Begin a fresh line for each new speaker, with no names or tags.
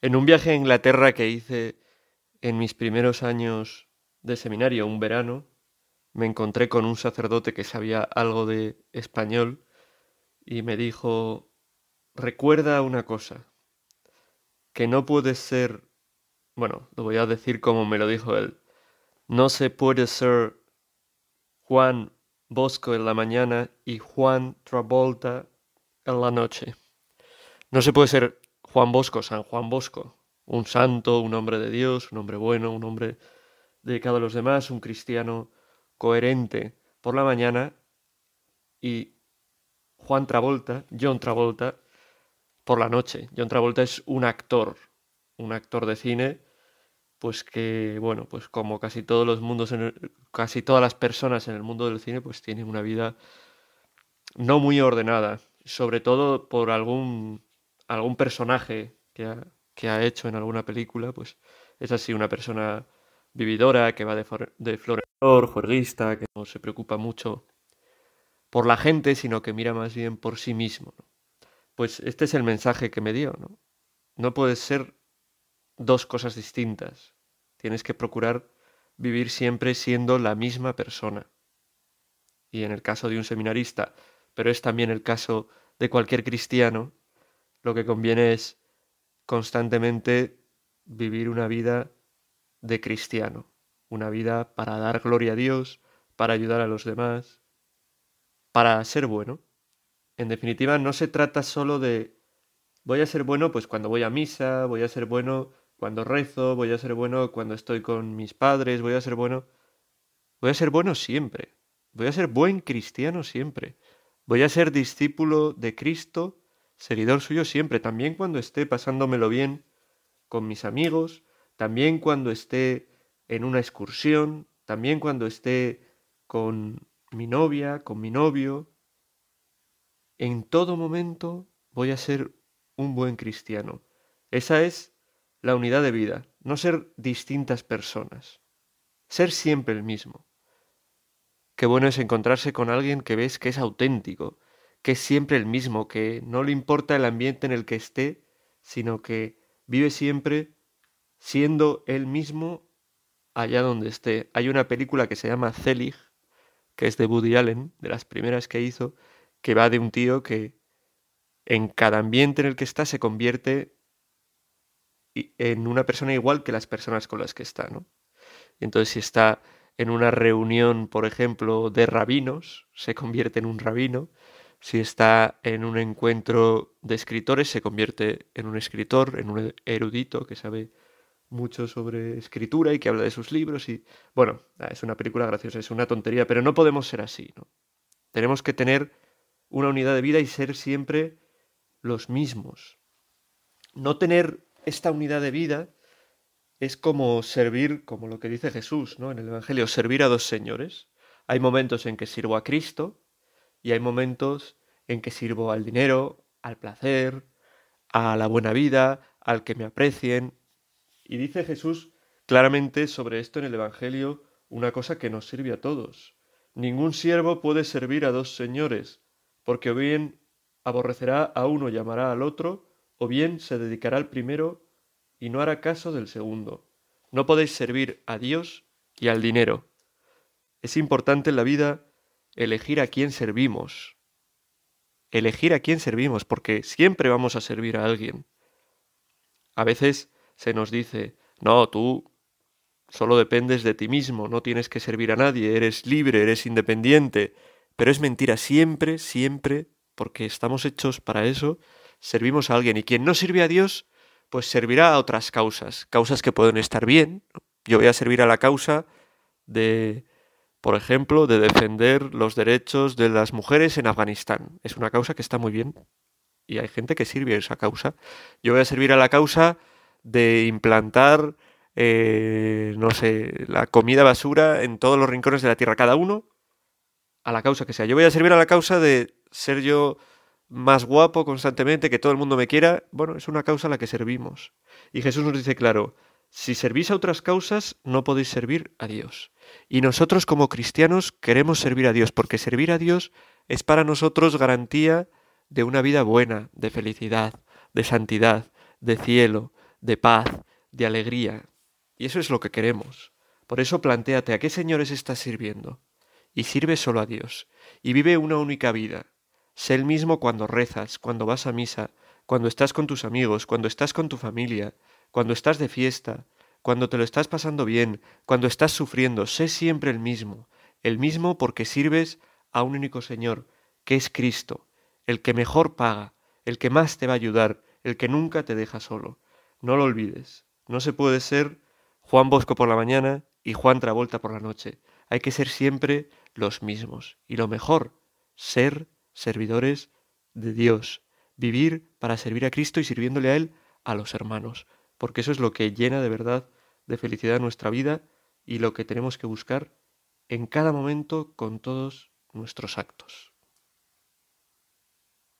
En un viaje a Inglaterra que hice en mis primeros años de seminario, un verano, me encontré con un sacerdote que sabía algo de español y me dijo, recuerda una cosa, que no puedes ser, bueno, lo voy a decir como me lo dijo él, no se puede ser Juan Bosco en la mañana y Juan Travolta en la noche. No se puede ser Juan Bosco, San Juan Bosco, un santo, un hombre de Dios, un hombre bueno, un hombre dedicado a los demás, un cristiano coherente por la mañana y Juan Travolta, John Travolta, por la noche. John Travolta es un actor, un actor de cine, pues que, bueno, pues como casi todos los mundos, en casi todas las personas en el mundo del cine, pues tienen una vida no muy ordenada, sobre todo por algún, algún personaje que ha, que ha hecho en alguna película, pues es así una persona vividora, que va de, de juerguista, que no se preocupa mucho por la gente, sino que mira más bien por sí mismo. Pues este es el mensaje que me dio, ¿no? No puedes ser dos cosas distintas. Tienes que procurar vivir siempre siendo la misma persona. Y en el caso de un seminarista, pero es también el caso de cualquier cristiano, lo que conviene es constantemente vivir una vida de cristiano, una vida para dar gloria a Dios, para ayudar a los demás, para ser bueno. En definitiva, no se trata solo de voy a ser bueno pues cuando voy a misa, voy a ser bueno cuando rezo, voy a ser bueno cuando estoy con mis padres, voy a ser bueno. Voy a ser bueno siempre. Voy a ser buen cristiano siempre. Voy a ser discípulo de Cristo, seguidor suyo siempre, también cuando esté pasándomelo bien con mis amigos, también cuando esté en una excursión, también cuando esté con mi novia, con mi novio. En todo momento voy a ser un buen cristiano. Esa es la unidad de vida, no ser distintas personas, ser siempre el mismo. Qué bueno es encontrarse con alguien que ves que es auténtico, que es siempre el mismo, que no le importa el ambiente en el que esté, sino que vive siempre siendo él mismo allá donde esté. Hay una película que se llama Zelig, que es de Woody Allen, de las primeras que hizo, que va de un tío que en cada ambiente en el que está se convierte en una persona igual que las personas con las que está, ¿no? Entonces si está en una reunión, por ejemplo, de rabinos, se convierte en un rabino. Si está en un encuentro de escritores, se convierte en un escritor, en un erudito que sabe mucho sobre escritura y que habla de sus libros y bueno, es una película graciosa, es una tontería, pero no podemos ser así, ¿no? Tenemos que tener una unidad de vida y ser siempre los mismos. No tener esta unidad de vida es como servir, como lo que dice Jesús, ¿no? En el Evangelio, servir a dos señores. Hay momentos en que sirvo a Cristo y hay momentos en que sirvo al dinero, al placer, a la buena vida, al que me aprecien, y dice Jesús claramente sobre esto en el Evangelio una cosa que nos sirve a todos. Ningún siervo puede servir a dos señores, porque o bien aborrecerá a uno y amará al otro, o bien se dedicará al primero y no hará caso del segundo. No podéis servir a Dios y al dinero. Es importante en la vida elegir a quién servimos. Elegir a quién servimos, porque siempre vamos a servir a alguien. A veces se nos dice, no, tú solo dependes de ti mismo, no tienes que servir a nadie, eres libre, eres independiente. Pero es mentira, siempre, siempre, porque estamos hechos para eso, servimos a alguien. Y quien no sirve a Dios, pues servirá a otras causas, causas que pueden estar bien. Yo voy a servir a la causa de, por ejemplo, de defender los derechos de las mujeres en Afganistán. Es una causa que está muy bien y hay gente que sirve a esa causa. Yo voy a servir a la causa de implantar, eh, no sé, la comida basura en todos los rincones de la tierra, cada uno a la causa que sea. Yo voy a servir a la causa de ser yo más guapo constantemente, que todo el mundo me quiera. Bueno, es una causa a la que servimos. Y Jesús nos dice claro, si servís a otras causas, no podéis servir a Dios. Y nosotros como cristianos queremos servir a Dios, porque servir a Dios es para nosotros garantía de una vida buena, de felicidad, de santidad, de cielo, de paz, de alegría. Y eso es lo que queremos. Por eso plantéate a qué señores estás sirviendo. Y sirve solo a Dios. Y vive una única vida. Sé el mismo cuando rezas, cuando vas a misa, cuando estás con tus amigos, cuando estás con tu familia, cuando estás de fiesta, cuando te lo estás pasando bien, cuando estás sufriendo. Sé siempre el mismo. El mismo porque sirves a un único Señor, que es Cristo, el que mejor paga, el que más te va a ayudar, el que nunca te deja solo. No lo olvides. No se puede ser Juan Bosco por la mañana y Juan Travolta por la noche. Hay que ser siempre los mismos. Y lo mejor, ser servidores de Dios. Vivir para servir a Cristo y sirviéndole a Él a los hermanos. Porque eso es lo que llena de verdad de felicidad nuestra vida y lo que tenemos que buscar en cada momento con todos nuestros actos.